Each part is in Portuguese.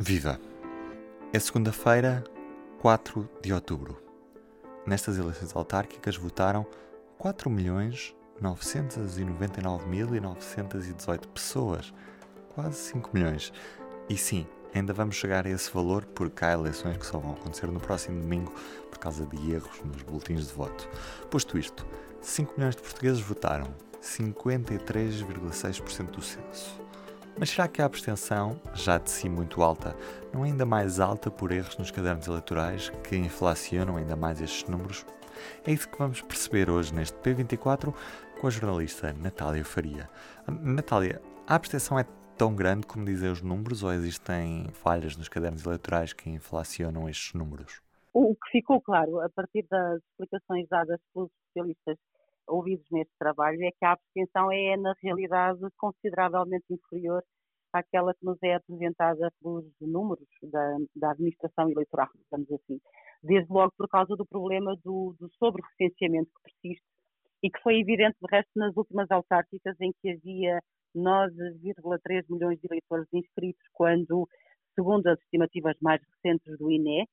Viva! É segunda-feira, 4 de outubro. Nestas eleições autárquicas votaram 4.999.918 pessoas, quase 5 milhões. E sim, ainda vamos chegar a esse valor porque há eleições que só vão acontecer no próximo domingo por causa de erros nos boletins de voto. Posto isto, 5 milhões de portugueses votaram, 53,6% do censo. Mas será que a abstenção, já de si muito alta, não é ainda mais alta por erros nos cadernos eleitorais que inflacionam ainda mais estes números? É isso que vamos perceber hoje neste P24 com a jornalista Natália Faria. Natália, a abstenção é tão grande como dizem os números ou existem falhas nos cadernos eleitorais que inflacionam estes números? O que ficou claro a partir das explicações dadas pelos especialistas ouvidos neste trabalho é que a abstenção é, na realidade, consideravelmente inferior àquela que nos é apresentada pelos números da, da administração eleitoral, digamos assim. Desde logo por causa do problema do, do sobre-recenseamento que persiste e que foi evidente, de resto, nas últimas autárquicas em que havia 9,3 milhões de eleitores inscritos, quando, segundo as estimativas mais recentes do INE,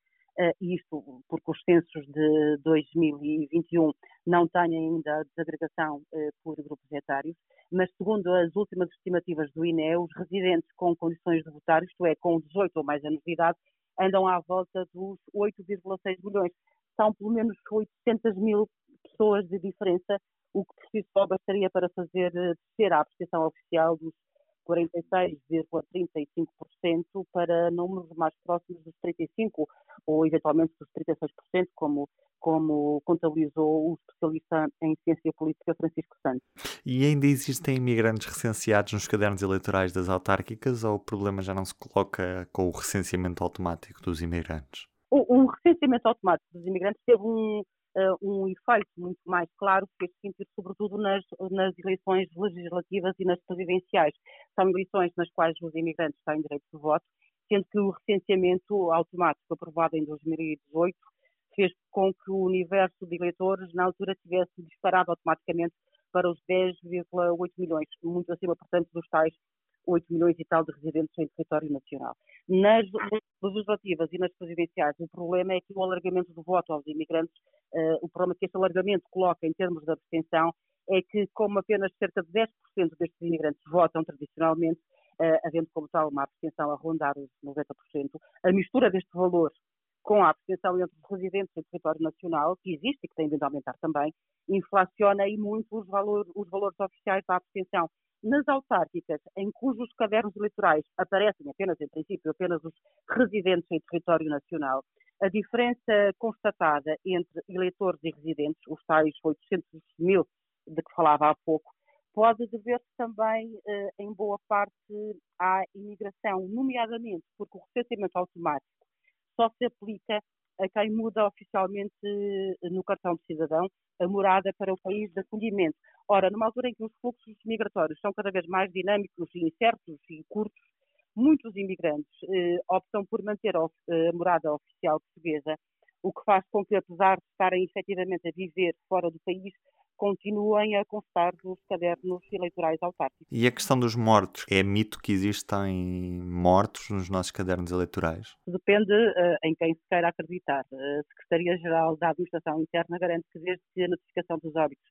isto porque os censos de 2021 não têm ainda a desagregação uh, por grupos etários, mas segundo as últimas estimativas do INE, os residentes com condições de votar, isto é, com 18 ou mais anos de idade, andam à volta dos 8,6 milhões. São pelo menos 800 mil pessoas de diferença, o que por si só bastaria para fazer eh, descer a apreciação oficial dos 46,35% para números mais próximos dos 35% ou eventualmente dos 36%, como, como contabilizou o especialista em ciência política Francisco Santos. E ainda existem imigrantes recenseados nos cadernos eleitorais das autárquicas ou o problema já não se coloca com o recenseamento automático dos imigrantes? O, o recenseamento automático dos imigrantes teve um, uh, um efeito muito mais claro que este sentido, sobretudo nas, nas eleições legislativas e nas presidenciais. São eleições nas quais os imigrantes têm direito de voto, sendo que o recenseamento automático aprovado em 2018 fez com que o universo de eleitores na altura tivesse disparado automaticamente para os 10,8 milhões, muito acima, portanto, dos tais 8 milhões e tal de residentes em território nacional. Nas legislativas e nas presidenciais, o problema é que o alargamento do voto aos imigrantes, uh, o problema que este alargamento coloca em termos de abstenção é que, como apenas cerca de 10% destes imigrantes votam tradicionalmente, uh, havendo como tal uma abstenção a rondar os 90%, a mistura deste valor com a abstenção entre os residentes em território nacional, que existe e que tem vindo a aumentar também, inflaciona e muito os, valor, os valores oficiais da abstenção. Nas autárquicas, em cujos cadernos eleitorais aparecem apenas, em princípio, apenas os residentes em território nacional, a diferença constatada entre eleitores e residentes, os tais 800 mil de que falava há pouco, pode dever-se também, eh, em boa parte, à imigração, nomeadamente porque o recenseamento automático só se aplica a quem muda oficialmente eh, no cartão de cidadão a morada para o país de acolhimento. Ora, numa altura em que os fluxos migratórios são cada vez mais dinâmicos e incertos e curtos, muitos imigrantes eh, optam por manter a, a morada oficial portuguesa, o que faz com que, apesar de estarem efetivamente a viver fora do país, continuem a constar nos cadernos eleitorais autárquicos. E a questão dos mortos? É mito que existem mortos nos nossos cadernos eleitorais? Depende uh, em quem se queira acreditar. A Secretaria-Geral da Administração Interna garante que desde que a notificação dos óbitos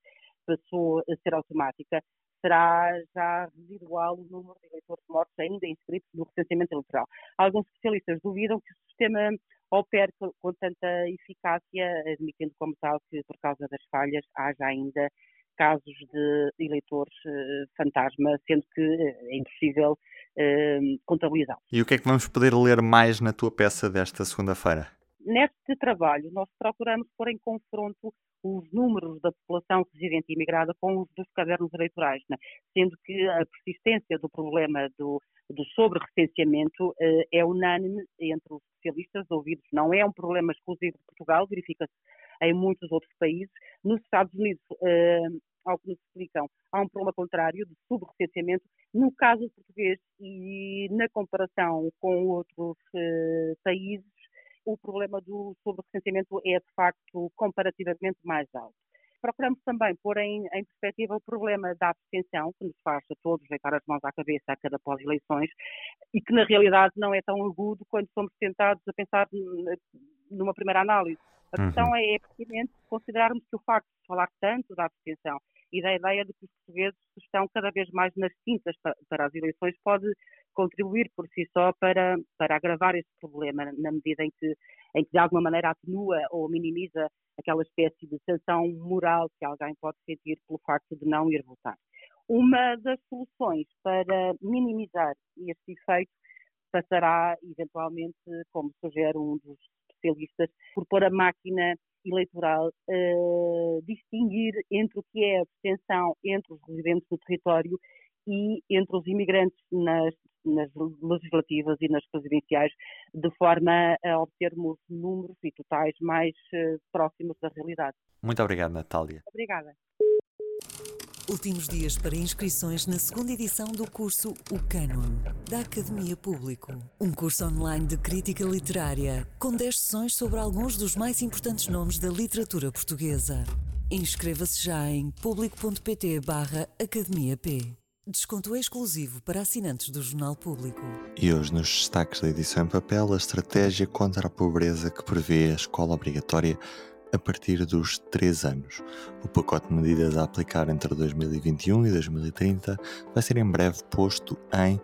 passou a ser automática, será já residual o número de eleitores mortos ainda inscritos no recenseamento eleitoral. Alguns especialistas duvidam que o sistema opere com tanta eficácia, admitindo como tal que, por causa das falhas, haja ainda casos de eleitores uh, fantasma, sendo que uh, é impossível uh, contabilizá-los. E o que é que vamos poder ler mais na tua peça desta segunda-feira? Neste trabalho, nós procuramos pôr em confronto os números da população residente e imigrada com os dos cadernos eleitorais, né? sendo que a persistência do problema do, do sobre-recenseamento eh, é unânime entre os especialistas ouvidos. Não é um problema exclusivo de Portugal, verifica-se em muitos outros países. Nos Estados Unidos, eh, ao que nos explicam, há um problema contrário de sobre-recenseamento. No caso português e na comparação com outros eh, países, o problema do sobre-recenseamento é, de facto, comparativamente mais alto. procuramos também pôr em, em perspectiva o problema da abstenção, que nos faz a todos deitar as mãos à cabeça a cada pós-eleições, e que na realidade não é tão agudo quando somos tentados a pensar numa primeira análise. A uhum. questão é, é pertinente considerarmos que o facto de falar tanto da abstenção e da ideia de que os portugueses estão cada vez mais nas tintas para as eleições pode contribuir por si só para, para agravar esse problema, na medida em que, em que de alguma maneira atenua ou minimiza aquela espécie de sanção moral que alguém pode sentir pelo facto de não ir votar. Uma das soluções para minimizar este efeito passará, eventualmente, como sugere um dos especialistas, por pôr a máquina eleitoral uh, distinguir entre o que é a abstenção entre os residentes do território e entre os imigrantes nas, nas, legislativas e nas presidenciais, de forma a obtermos números e totais mais uh, próximos da realidade. Muito obrigado, Natália. Obrigada. Últimos dias para inscrições na segunda edição do curso O Cânon, da Academia Público. Um curso online de crítica literária, com 10 sessões sobre alguns dos mais importantes nomes da literatura portuguesa. Inscreva-se já em público.pt barra Academia P. Desconto exclusivo para assinantes do Jornal Público. E hoje, nos destaques da edição em papel, a estratégia contra a pobreza que prevê a escola obrigatória a partir dos 3 anos. O pacote de medidas a aplicar entre 2021 e 2030 vai ser em breve posto em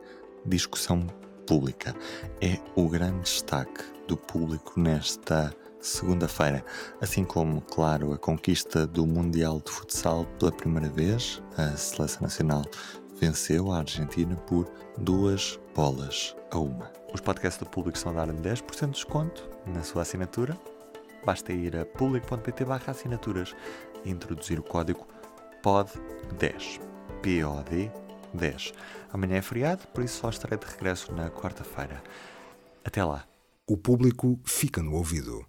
discussão pública. É o grande destaque do público nesta segunda-feira, assim como, claro, a conquista do Mundial de Futsal pela primeira vez. A seleção nacional venceu a Argentina por duas bolas a uma. Os podcasts do público estão a dar 10% de desconto na sua assinatura basta ir a público.pt barra assinaturas e introduzir o código POD10. POD 10. Amanhã é feriado, por isso só estarei de regresso na quarta-feira. Até lá. O público fica no ouvido.